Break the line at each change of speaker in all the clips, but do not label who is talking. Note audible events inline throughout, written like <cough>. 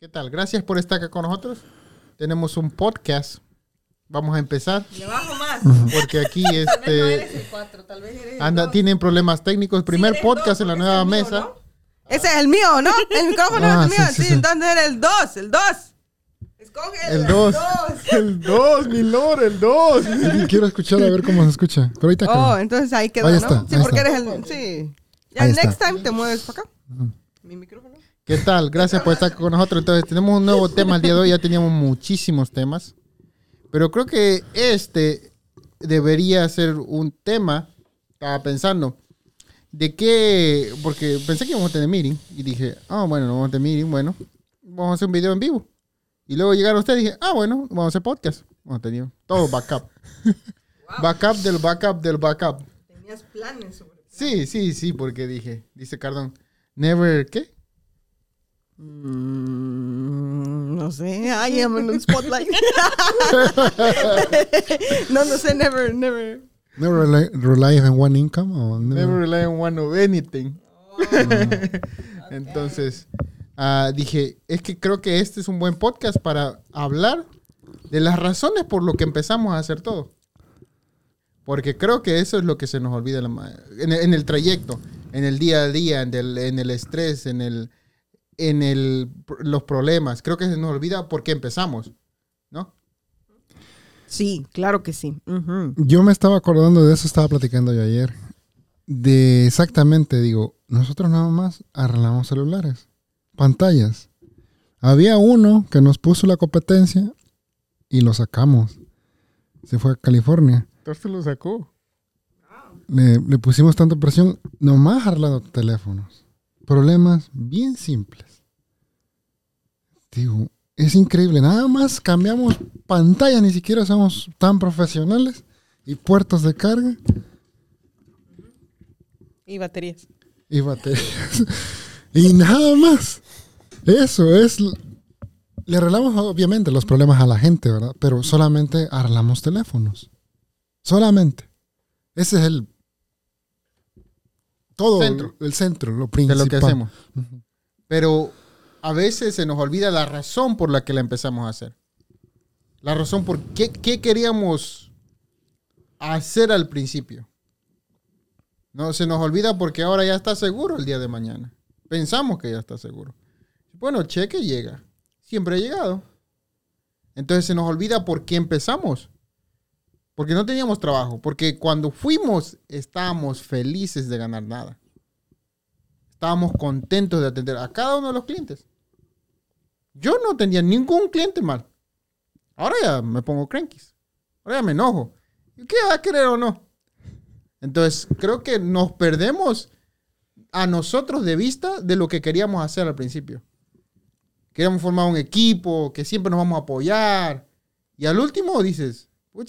¿Qué tal? Gracias por estar acá con nosotros. Tenemos un podcast. Vamos a empezar.
Le bajo más.
Porque aquí
Tal vez no
este
eres el 4, tal vez eres el
anda,
dos.
tienen problemas técnicos. Primer
eres
podcast
dos,
en la nueva
el mío,
mesa.
¿no?
Ese es el mío, ¿no? El <laughs> micrófono
Ah,
es el
sí,
mío.
sí,
Sí,
sí.
entonces era el 2, el 2.
Escoge
El 2. El 2, <laughs> mi lord, el 2.
Sí, Quiero escuchar a ver cómo se escucha. Pero ahorita
Oh, entonces ahí quedó,
Ahí
¿no?
está,
sí,
ahí
porque
está.
eres el. Sí. Ya
Ahí
next
está.
time te mueves para acá. Mi micrófono.
¿Qué tal? Gracias por estar con nosotros. Entonces, tenemos un nuevo tema el día de hoy. Ya teníamos muchísimos temas. Pero creo que este debería ser un tema. Estaba pensando. ¿De qué? Porque pensé que íbamos a tener meeting. Y dije, ah, bueno, no vamos a tener meeting. Bueno, vamos a hacer un video en vivo. Y luego llegaron ustedes y dije, ah, bueno, vamos a hacer podcast. Hemos tenido todo backup. <laughs> Backup del backup del backup.
Tenías planes sobre.
Sí, sí, sí, porque dije, dice Cardón, never, ¿qué?
Mm, no sé. <laughs> Ay, I'm en un spotlight. <laughs> no, no sé, never, never.
Never rely, rely on one income. O never-
Never rely on one of anything. <laughs> Entonces, ah, dije, es que creo que este es un buen podcast para hablar de las razones por lo que empezamos a hacer todo. Porque creo que eso es lo que se nos olvida en, el, en el trayecto, en el día a día, en el, en el estrés, en, el, en el, los problemas. Creo que se nos olvida por qué empezamos, ¿no?
Sí, claro que sí.
Yo me estaba acordando de eso, estaba platicando yo ayer. De exactamente, digo, nosotros nada más arreglamos celulares, pantallas. Había uno que nos puso la competencia y lo sacamos. Se fue a California.
Entonces lo sacó.
Le, le pusimos tanta presión, nomás arreglando teléfonos. Problemas bien simples. Digo, es increíble. Nada más cambiamos pantalla, ni siquiera somos tan profesionales. Y puertos de carga
Y baterías.
y baterías. <laughs> y nada más. Eso es. Le arreglamos obviamente los problemas a la gente, ¿verdad? Pero solamente arreglamos teléfonos. Solamente. Ese es el. Todo.
Centro.
El centro, lo
de
principal.
lo que hacemos. Pero a veces se nos olvida la razón por la que la empezamos a hacer. La razón por qué, qué queríamos hacer al principio. No, se nos olvida porque ahora ya está seguro el día de mañana. Pensamos que ya está seguro. Bueno, cheque llega. Siempre ha llegado. Entonces se nos olvida por qué empezamos. Porque no teníamos trabajo. Porque cuando fuimos estábamos felices de ganar nada estábamos contentos de atender a cada uno de los clientes. Yo no tenía ningún cliente mal. Ahora ya me pongo cranky. Ahora ya me enojo. ¿Qué va a querer o no? Entonces, creo que nos perdemos a nosotros de vista de lo que queríamos hacer al principio. Queríamos formar un equipo, que siempre nos vamos a apoyar. Y al último dices, pues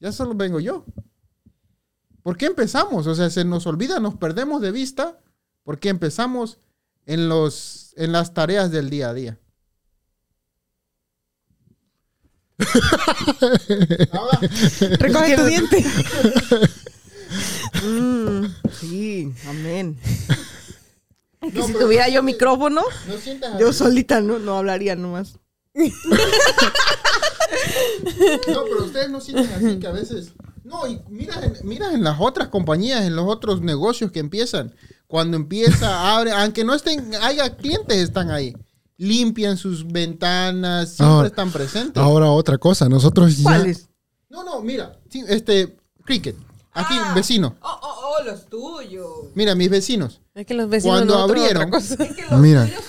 ya solo vengo yo. ¿Por qué empezamos? O sea, se nos olvida, nos perdemos de vista porque empezamos en, los, en las tareas del día a día. <laughs>
Recoge tu diente. <laughs> Mm, sí, amén.
No,
si tuviera
no
yo micrófono,
no
yo solita no, no hablaría nomás.
No, pero ustedes no sienten así que a veces. No, y mira en, mira en las otras compañías, en los otros negocios que empiezan. Cuando empieza, <laughs> abre, aunque no estén, haya clientes, están ahí. Limpian sus ventanas, siempre
Ahora-
están presentes.
Ahora otra cosa, nosotros ya...
¿Cuáles?
No, no, mira, sí, este, Cricket, aquí,
Ah.
vecino.
Oh, oh, oh, los tuyos.
Mira, mis vecinos.
Es que los vecinos
Cuando abrieron,
otra cosa. <laughs>
Es que los
Mira.
tuyos.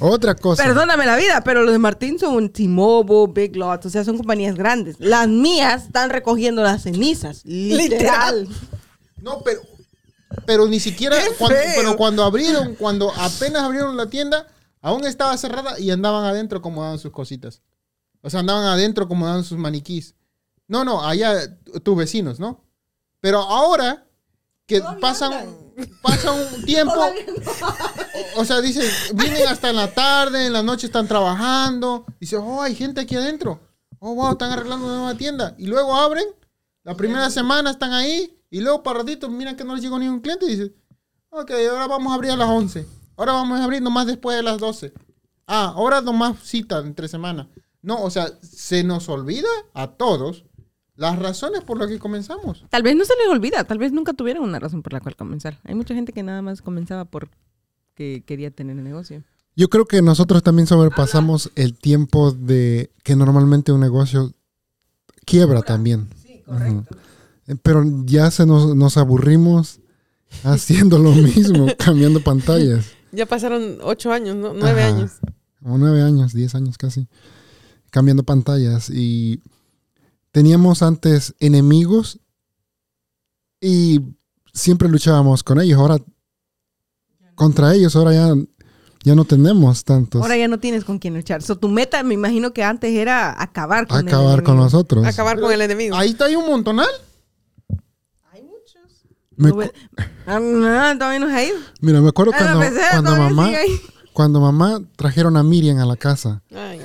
Otra cosa.
Perdóname la vida, pero los de Martín son un T-Mobile, Big Lots, o sea, son compañías grandes. Las mías están recogiendo las cenizas, literal.
No, pero, pero ni siquiera,
¡Qué
cuando, pero cuando abrieron, cuando apenas abrieron la tienda, aún estaba cerrada y andaban adentro acomodaban sus cositas. O sea, andaban adentro acomodando sus maniquís. No, no, allá tu- tus vecinos, ¿no? Pero ahora que pasan,
andan.
Pasa un tiempo, <laughs> o, o sea, dicen, vienen hasta en la tarde, en la noche están trabajando, dice, oh, hay gente aquí adentro. Oh, wow, están arreglando una nueva tienda. Y luego abren, la primera semana están ahí, y luego para ratito miran que no les llegó ningún cliente y dicen, ok, ahora vamos a abrir a las 11. Ahora vamos a abrir nomás después de las 12. Ah, ahora nomás cita entre semana. No, o sea, se nos olvida a todos las razones por las que comenzamos.
Tal vez no se les olvida, tal vez nunca tuvieron una razón por la cual comenzar. Hay mucha gente que nada más comenzaba porque quería tener el negocio.
Yo creo que nosotros también sobrepasamos el tiempo de que normalmente un negocio quiebra también.
Sí, correcto.
Eh, Pero ya se nos, nos aburrimos <laughs> haciendo lo mismo, cambiando pantallas.
Ya pasaron ocho años, ¿no? Nueve
Ajá.
años.
Como nueve años, diez años casi. Cambiando pantallas. Y teníamos antes enemigos y siempre luchábamos con ellos. Ahora, contra ellos, ahora ya, ya no tenemos tantos.
Ahora ya no tienes con quién luchar. So, tu meta, me imagino que antes era acabar con el
acabar con
enemigo.
nosotros.
Acabar con el enemigo.
Ahí está ahí un montonal.
Hay muchos.
Me
No, Ah, no, todavía no se
mira, me acuerdo
Ah,
cuando,
no, pensé,
cuando mamá, cuando mamá trajeron a Miriam a la casa.
Ay.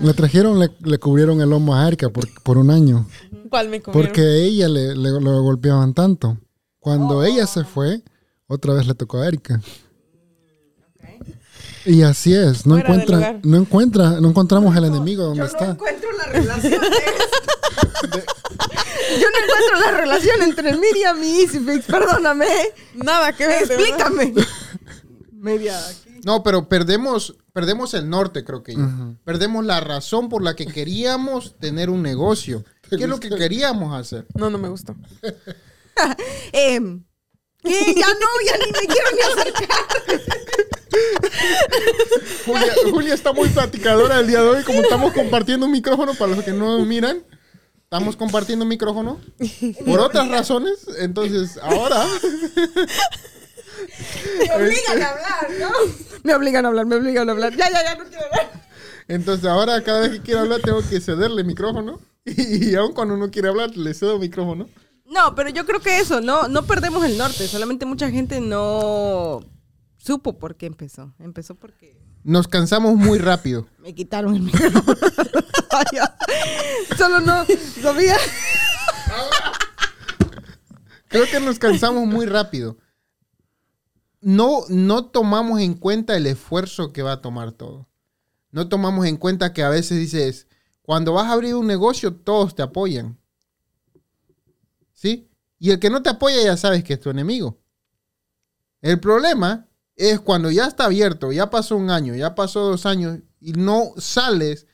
Le trajeron, le, le cubrieron el lomo a Erika por, por un año.
¿Cuál me comieron?
Porque a ella le, le- lo golpeaban tanto. Cuando
Oh.
ella se fue, otra vez le tocó a Erika. Y así es, no
Fuera
encuentra, no encuentra, no encontramos el enemigo donde
Yo
está.
no encuentro la relación de <laughs> esto.
Yo no encuentro la relación entre Miriam y Easyfix, perdóname.
Nada que ver.
Explícame. <laughs> Media.
No, pero perdemos, perdemos el norte, creo que yo. Perdemos la razón por la que queríamos <laughs> tener un negocio. ¿Qué es lo que queríamos hacer?
No, no me gustó. <laughs>
Em, ¿qué? Ya no, ya ni me quiero ni acercar. <laughs>
Julia, Julia está muy platicadora el día de hoy, como estamos compartiendo un micrófono, para los que no nos miran, estamos compartiendo un micrófono por otras razones. Entonces, ahora,
Me obligan a hablar, ¿no? <laughs>
Me obligan a hablar, me obligan a hablar. Ya, ya, ya, no quiero hablar.
entonces ahora cada vez que quiero hablar tengo que cederle micrófono. <laughs> Y, aún cuando uno quiere hablar, le cedo micrófono.
No, pero yo creo que eso, no, no perdemos el norte. Solamente mucha gente no supo por qué empezó. Empezó porque
Nos cansamos muy rápido. <laughs>
me quitaron el micrófono. Vaya. Solo no sabía.
Creo que nos cansamos muy rápido. No, no tomamos en cuenta el esfuerzo que va a tomar todo. No tomamos en cuenta que a veces dices, cuando vas a abrir un negocio, todos te apoyan. ¿Sí? Y el que no te apoya ya sabes que es tu enemigo. El problema es cuando ya está abierto, ya pasó un año, ya pasó dos años y no sales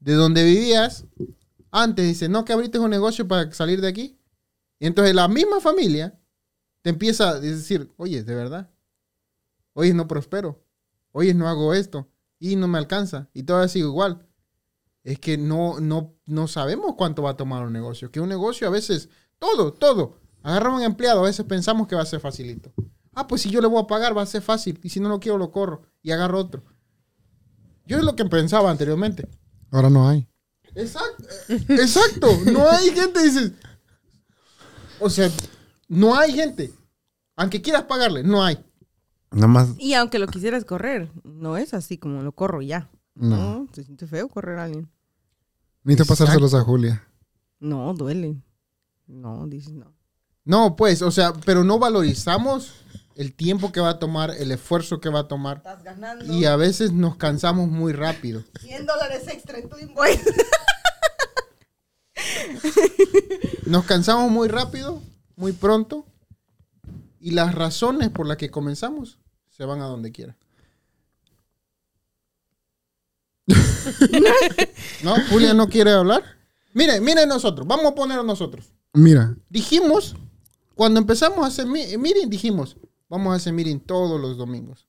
de donde vivías. Antes dices, no, que abriste un negocio para salir de aquí. Y entonces la misma familia te empieza a decir, oye, de verdad, oye, no prospero, oye, no hago esto y no me alcanza y todo sigue igual. Es que no, no, no sabemos cuánto va a tomar un negocio. Que un negocio a veces, todo, todo. Agarramos un empleado, a veces pensamos que va a ser facilito. Ah, pues si yo le voy a pagar va a ser fácil y si no lo quiero lo corro y agarro otro. Yo es lo que pensaba anteriormente.
Ahora no hay.
Exacto, exacto. No hay gente, dices. O sea, no hay gente. Aunque quieras pagarle, no hay.
Nada más,
Y aunque lo quisieras correr, no es así como lo corro ya.
no.
No, se siente feo correr a alguien.
Necesito pasárselos a Julia.
No, duele. No, dices no.
No, pues, o sea, pero no valorizamos el tiempo que va a tomar, el esfuerzo que va a tomar.
Estás ganando
Y a veces nos cansamos muy rápido.
100 dólares extra en tu invoice. <laughs>
Nos cansamos muy rápido, muy pronto. Y las razones por las que comenzamos se van a donde quiera. <laughs> ¿No? Julia no quiere hablar. Mire, mire nosotros. Vamos a poner a nosotros.
Mira,
Dijimos, cuando empezamos a hacer mi- meeting, dijimos, vamos a hacer meeting todos los domingos.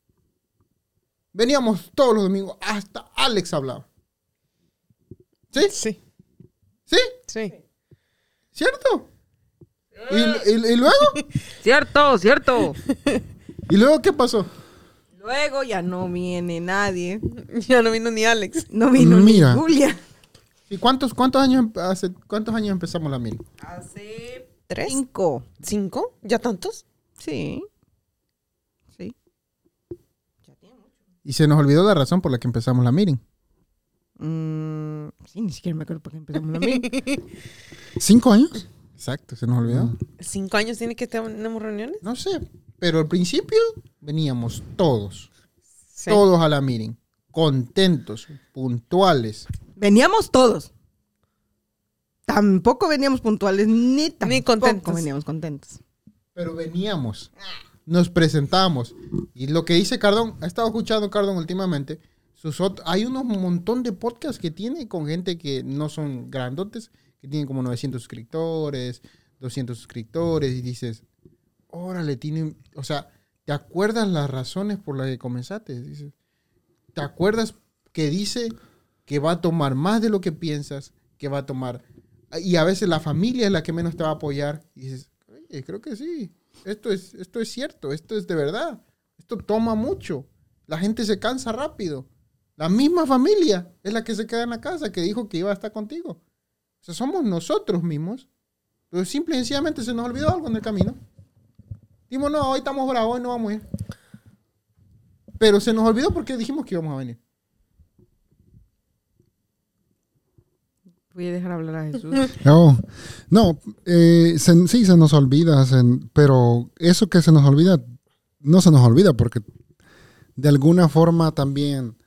Veníamos todos los domingos, hasta Alex hablaba. ¿Sí?
Sí,
¿Sí?
sí.
¿Cierto? ¿Y, y- y luego? <laughs>
Cierto, cierto. <laughs>
¿Y luego qué pasó?
Luego ya no viene nadie. <laughs>
Ya no vino ni Alex.
No vino
Mira.
ni Julia.
¿Y cuántos, cuántos, años, hace, cuántos años empezamos la meeting?
Hace
¿Tres?
Cinco.
¿Cinco? ¿Ya tantos?
Sí. Sí.
Y se nos olvidó la razón por la que empezamos la meeting.
Mm, sí, ni siquiera me acuerdo por qué empezamos la meeting. <laughs>
¿cinco años?
Exacto, se nos olvidó.
¿Cinco años tiene que tenemos reuniones?
No sé, pero al principio veníamos todos,
Sí.
todos a la meeting. contentos, puntuales.
Veníamos todos. Tampoco veníamos puntuales, ni tampoco
contentos.
veníamos contentos.
Pero veníamos, nos presentamos. Y lo que dice Cardón, ha estado escuchando Cardón últimamente. Sus hay unos montón de podcasts que tiene con gente que no son grandotes, que tienen como 900 suscriptores, 200 suscriptores, y dices, órale, tiene, o sea, ¿te acuerdas las razones por las que comenzaste? Dices, ¿te acuerdas que dice que va a tomar más de lo que piensas, que va a tomar, y a veces la familia es la que menos te va a apoyar, y dices, oye, creo que sí, esto es, esto es cierto, esto es de verdad, esto toma mucho, la gente se cansa rápido. La misma familia es la que se queda en la casa, que dijo que iba a estar contigo. O sea, somos nosotros mismos. Pero simple y sencillamente se nos olvidó algo en el camino. Dijimos, no, hoy estamos bravos, hoy no vamos a ir. Pero se nos olvidó porque dijimos que íbamos a venir.
Voy a dejar hablar a Jesús. <laughs>
Oh, no, eh, se- sí se nos olvida, se- pero eso que se nos olvida, no se nos olvida porque de alguna forma también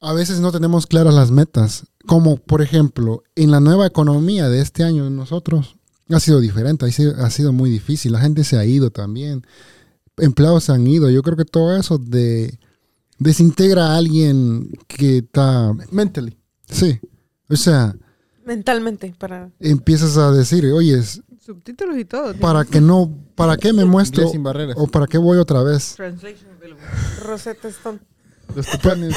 a veces no tenemos claras las metas. Como por ejemplo, en la nueva economía de este año nosotros ha sido diferente, ha sido, ha sido muy difícil, la gente se ha ido también, empleados se han ido, yo creo que todo eso de desintegra a alguien que está,
Mentally.
sí, o sea,
Mentalmente, para...
empiezas a decir, oye,
Subtítulos y todo.
para que no, para qué me muestro
sin barreras.
o para qué voy otra vez.
Translation.
Rosetta Stone.
Los tucanes.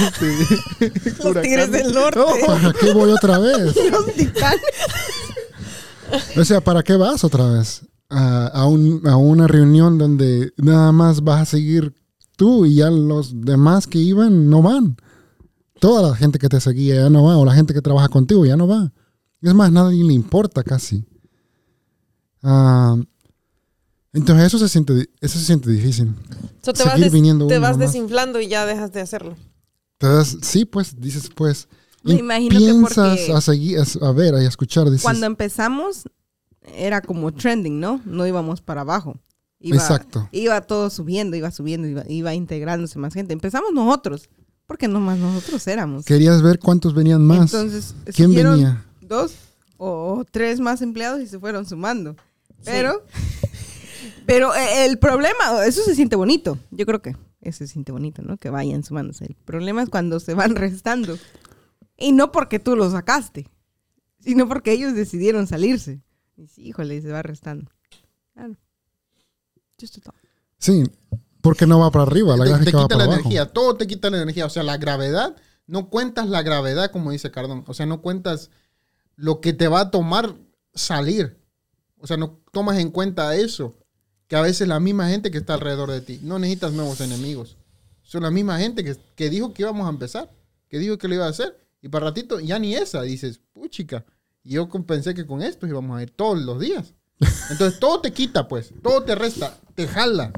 <laughs>
Los tigres del norte.
¿Para qué voy otra vez? <laughs>
Los titanes. <laughs>
O sea, ¿para qué vas otra vez a, a un- a una reunión donde nada más vas a seguir tú y ya los demás que iban no van? Toda la gente que te seguía ya no va o la gente que trabaja contigo ya no va. Es más, nadie le importa casi. Ah, entonces eso se siente, eso se siente difícil.
So, te vas, des- te desinflando y ya dejas de hacerlo.
Sí, pues, dices, pues.
Me que
piensas
porque-
a seguir, a, a ver, a escuchar, dices.
Cuando empezamos, era como trending, ¿no? No íbamos para abajo. Iba,
Exacto.
Iba todo subiendo, iba subiendo, iba, iba integrándose más gente. Empezamos nosotros, porque nomás nosotros éramos.
Querías ver cuántos venían más.
Entonces,
¿Quién venía?
Dos o tres más empleados y se fueron sumando. Pero, <laughs> pero eh, el problema, eso se siente bonito. Yo creo que eso se siente bonito, ¿no? Que vayan sumándose. El problema es cuando se van <laughs> restando. Y no porque tú los sacaste, sino porque ellos decidieron salirse. Y sí, híjole, se va restando. Claro. Just a thought.
Sí, porque no va para arriba, la
te, te
gráfica va
quita
para
la
abajo.
energía, todo te quita la energía. O sea, la gravedad, no cuentas la gravedad, como dice Cardón. O sea, no cuentas lo que te va a tomar salir. O sea, no tomas en cuenta eso. Que a veces la misma gente que está alrededor de ti. No necesitas nuevos enemigos. Son la misma gente que, que dijo que íbamos a empezar. Que dijo que lo iba a hacer. Y para ratito, ya ni esa. Dices, puchica. Yo pensé que con esto íbamos a ir todos los días. Entonces todo te quita, pues. Todo te resta. Te jala.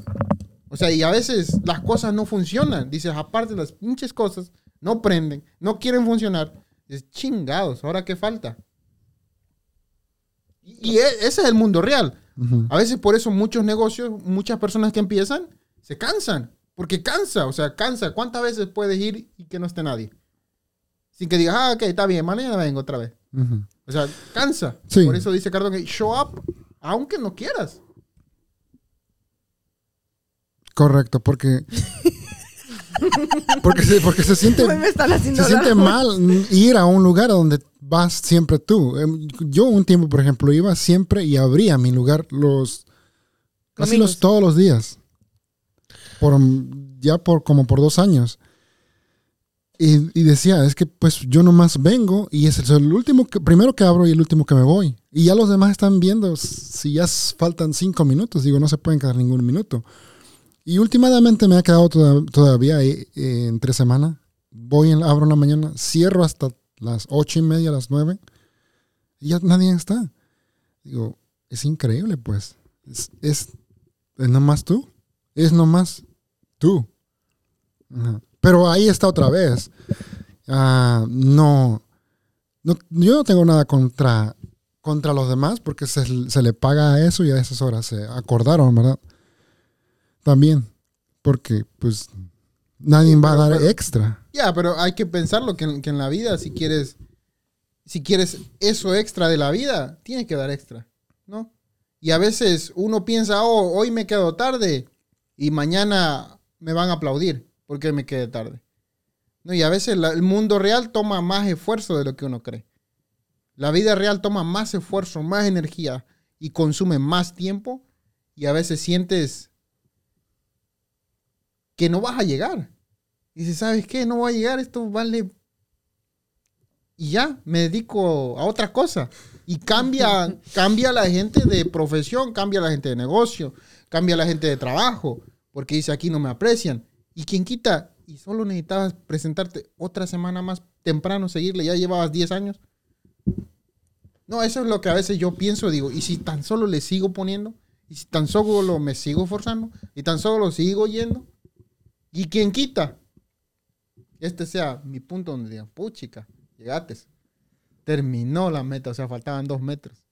O sea, y a veces las cosas no funcionan. Dices, aparte las pinches cosas no prenden, no quieren funcionar. Dices, chingados, ¿ahora qué falta? Y, y e- ese es el mundo real. A veces por eso muchos negocios, muchas personas que empiezan, se cansan. Porque cansa, o sea, cansa. ¿Cuántas veces puedes ir y que no esté nadie? Sin que digas, ah, ok, está bien, mañana vengo otra vez. O sea, cansa.
Sí.
Por eso dice Cardón, que show up, aunque no quieras.
Correcto, porque. <laughs> porque, se, porque se siente.
Hoy me están haciendo
Se siente mal ir a un lugar donde vas siempre tú. Em, Yo un tiempo, por ejemplo, iba siempre y abría mi lugar los casi los todos los días. Por ya por como por dos años. Y, decía, es que pues yo nomás vengo y es el, último que, primero que abro y el último que me voy. Y ya los demás están viendo si ya faltan cinco minutos. Digo, no se pueden quedar ningún minuto. Y últimamente me ha quedado toda- todavía eh, eh, entre semana. Voy, en, abro en la mañana, cierro hasta las ocho y media, las nueve. Y ya nadie está. Digo, es increíble, pues. Es, es, es nomás tú. Es nomás tú. Ajá. Pero ahí está otra vez. Ah, no, no, yo no tengo nada contra, contra los demás porque se, se le paga a eso y a esas horas se acordaron, ¿verdad? También, porque pues Nadie va a dar extra.
Ya, pero hay que pensarlo que, en- que en la vida, si quieres, si quieres eso extra de la vida, tienes que dar extra, ¿no? Y a veces uno piensa, oh, hoy me quedo tarde y mañana me van a aplaudir porque me quedé tarde. No, y a veces la- el mundo real toma más esfuerzo de lo que uno cree. La vida real toma más esfuerzo, más energía y consume más tiempo y a veces sientes que no vas a llegar. Y dices, ¿sabes qué? No voy a llegar, esto vale... Y ya, me dedico a otra cosa. Y cambia, <laughs> cambia la gente de profesión, cambia la gente de negocio, cambia la gente de trabajo, porque dice, aquí no me aprecian. Y quien quita, y solo necesitabas presentarte otra semana más temprano, seguirle, ya llevabas 10 años. No, eso es lo que a veces yo pienso, digo, y si tan solo le sigo poniendo, y si tan solo me sigo forzando, y tan solo sigo yendo, y quien quita, este sea mi punto donde digan, puchica, llegates. Terminó la meta, o sea, faltaban dos metros.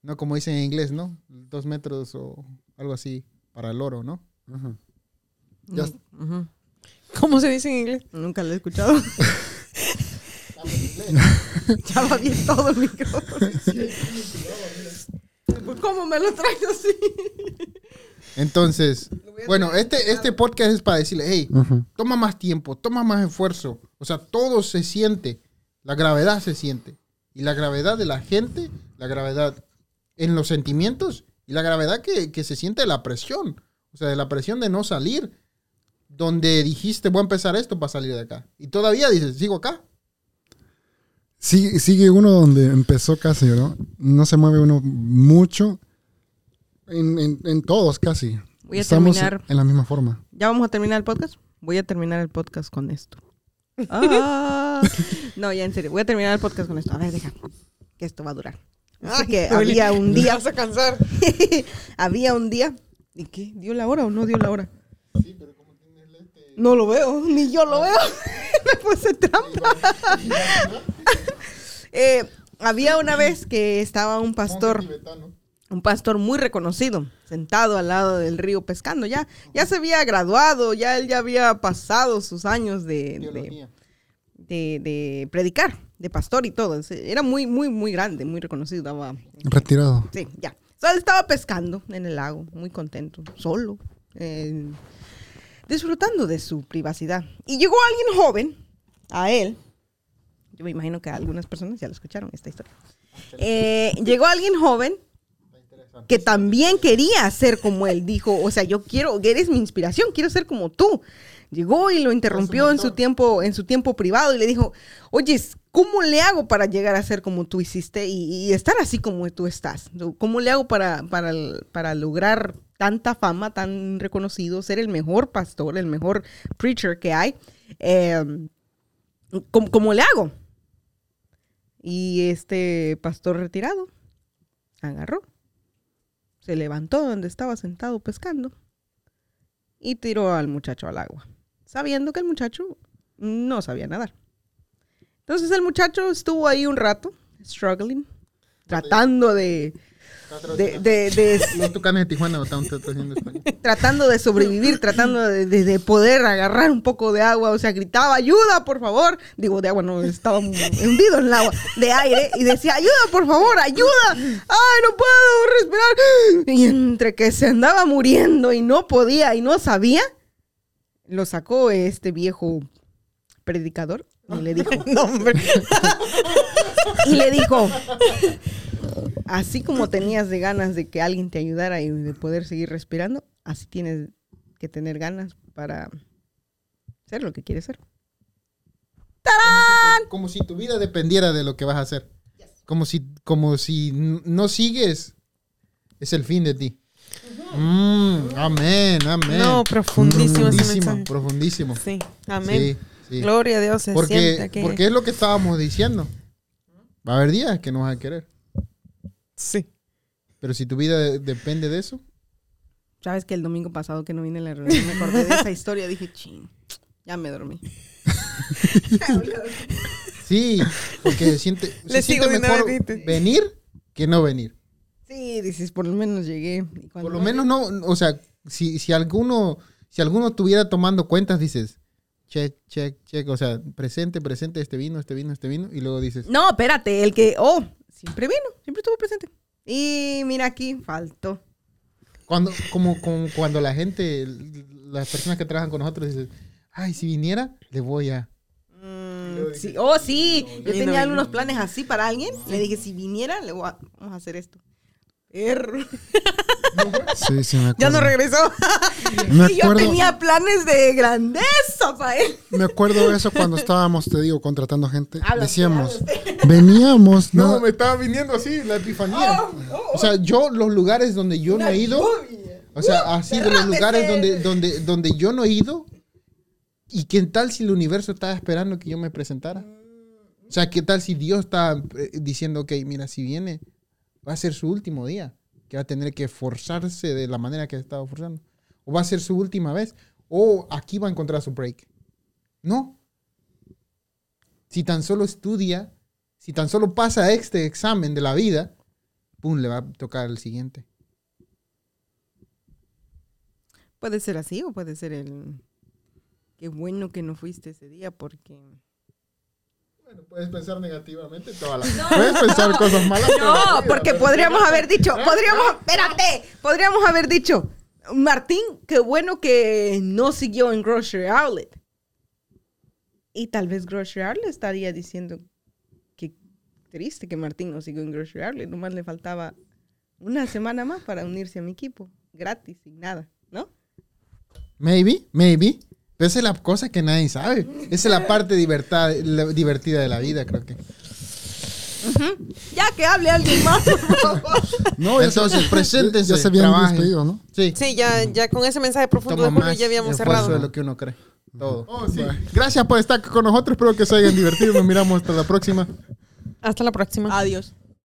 No como dicen en inglés, ¿no? Dos metros o algo así para el oro, ¿no? Ya-
Ujú.
¿Cómo se dice en inglés?
Nunca lo he escuchado. <laughs> ya va bien todo el micrófono. Pues, ¿Cómo me lo traes así?
Entonces, bueno, este, este podcast es para decirle, hey,
Ujú.
toma más tiempo, toma más esfuerzo. O sea, todo se siente, la gravedad se siente. Y la gravedad de la gente, la gravedad en los sentimientos y la gravedad que, que se siente de la presión. O sea, de la presión de no salir. Donde dijiste, voy a empezar esto para salir de acá. Y todavía dices, sigo acá.
Sigue, sigue uno donde empezó casi, ¿no? No se mueve uno mucho en, en- en todos casi.
Voy a
Estamos
terminar.
en la misma forma.
¿Ya vamos a terminar el podcast? Voy a terminar el podcast con esto. <laughs> Ah. No, ya en serio. Voy a terminar el podcast con esto. A ver, deja. Que esto va a durar. Así que
Oli,
había un <laughs>
me
día.
vas a cansar. <laughs>
había un día. ¿Y qué? ¿Dio la hora o no dio la hora? No lo veo, <laughs> ni yo lo veo. <laughs> Me puse trampa. <laughs> Eh, había una vez que estaba un pastor, un pastor muy reconocido, sentado al lado del río pescando. Ya, ya se había graduado, ya él ya había pasado sus años de, de, de- de predicar, de pastor y todo. Era muy, muy, muy grande, muy reconocido. Daba,
Retirado.
Sí, ya. So, él estaba pescando en el lago, muy contento, solo, eh, disfrutando de su privacidad. Y llegó alguien joven a él. Yo me imagino que algunas personas ya lo escucharon esta historia. Eh, <laughs> llegó alguien joven que también quería ser como él. Dijo, o sea, yo quiero, eres mi inspiración, quiero ser como tú. Llegó y lo interrumpió en su tiempo, en su tiempo privado y le dijo, oye, ¿cómo le hago para llegar a ser como tú hiciste y, y estar así como tú estás? ¿Cómo le hago para, para, para lograr tanta fama, tan reconocido, ser el mejor pastor, el mejor preacher que hay? Eh, ¿cómo, cómo le hago? Y este pastor retirado agarró, se levantó donde estaba sentado pescando y tiró al muchacho al agua, sabiendo que el muchacho no sabía nadar. Entonces el muchacho estuvo ahí un rato, struggling, tratando de, de, de- de-
Los tucanes de Tijuana están haciendo español. <laughs>
tratando de sobrevivir, <laughs> tratando de, de- de poder agarrar un poco de agua. O sea, gritaba, ayuda, por favor. Digo, de agua no, estaba hundido en el agua, de aire. Y decía, ayuda, por favor, ayuda. Ay, no puedo respirar. Y entre que se andaba muriendo y no podía y no sabía, lo sacó este viejo predicador y le dijo, <laughs>
No, hombre.
y le dijo, así como tenías de ganas de que alguien te ayudara y de poder seguir respirando, así tienes que tener ganas para ser lo que quieres ser.
Como si tu vida dependiera de lo que vas a hacer. Como si, como si no sigues, es el fin de ti. Mm, amén, amén.
No, profundísimo
profundísimo, profundísimo.
Sí, amén.
Sí, sí.
Gloria a Dios. Se siente
Porque, porque es lo que estábamos diciendo. Va a haber días que no vas a querer.
Sí.
Pero si tu vida de- depende de eso,
Sabes que el domingo pasado que no vine a la reunión me acordé de esa historia, dije, ching, ya me dormí. <laughs>
sí, porque se siente, se
sigo
siente
de una
mejor
vez, ¿viste?
venir que no venir.
Sí, dices, por lo menos llegué. Y cuando
Por lo
no
menos no, o sea, si, si alguno, Si alguno estuviera tomando cuentas, dices, check, check, check. O sea, presente, presente, este vino, este vino, este vino. Y luego dices,
No, espérate, el que, oh, siempre vino, siempre estuvo presente. Y mira aquí, faltó.
cuando, como, como cuando la gente, las personas que trabajan con nosotros, dicen, ay, si viniera, le voy a.
Mm, sí. Oh, sí, yo tenía algunos planes así para alguien. Le dije, si viniera, le voy a, vamos a hacer esto. Perro.
Sí, sí, me acuerdo. <laughs>
Ya no regresó. <laughs>
Me
Y yo
acuerdo,
tenía planes de grandeza para él.
me acuerdo de eso cuando estábamos, te digo, contratando gente.
Habla
Decíamos, <laughs> veníamos,
No,
no,
me estaba viniendo así, la epifanía. O sea, yo, los lugares donde yo no he ido, o sea, así de los lugares donde, donde, donde yo no he ido, ¿y qué tal si el universo estaba esperando que yo me presentara? O sea, ¿qué tal si Dios está eh, diciendo, ok, mira, si viene, va a ser su último día, que va a tener que forzarse de la manera que ha estado forzando? ¿O va a ser su última vez? ¿O aquí va a encontrar su break? No. Si tan solo estudia, si tan solo pasa este examen de la vida, pum, le va a tocar el siguiente.
Puede ser así o puede ser el... Qué bueno que no fuiste ese día porque...
Bueno, puedes pensar negativamente toda la <laughs> Puedes pensar cosas malas.
No, porque podríamos haber dicho, podríamos, espérate, podríamos haber dicho, Martín, qué bueno que no siguió en Grocery Outlet. Y tal vez Grocery Outlet estaría diciendo que triste que Martín no siguió en Grocery Outlet, nomás le faltaba una semana más para unirse a mi equipo, gratis, sin nada, ¿no?
Maybe, maybe. Pero esa es la cosa que nadie sabe. Esa es la parte divertida de la vida, creo que.
Ya que hable alguien más, por favor. <laughs>
no,
Entonces, preséntense.
Ya se habían
trabajen.
despedido, ¿no?
Sí.
Sí, ya, ya con ese mensaje profundo
Toma
de Julio ya habíamos cerrado.
de lo que uno cree. Todo. Oh, sí. Gracias por estar con nosotros. Espero que se hayan divertido. Nos miramos hasta la próxima.
Hasta la próxima.
Adiós.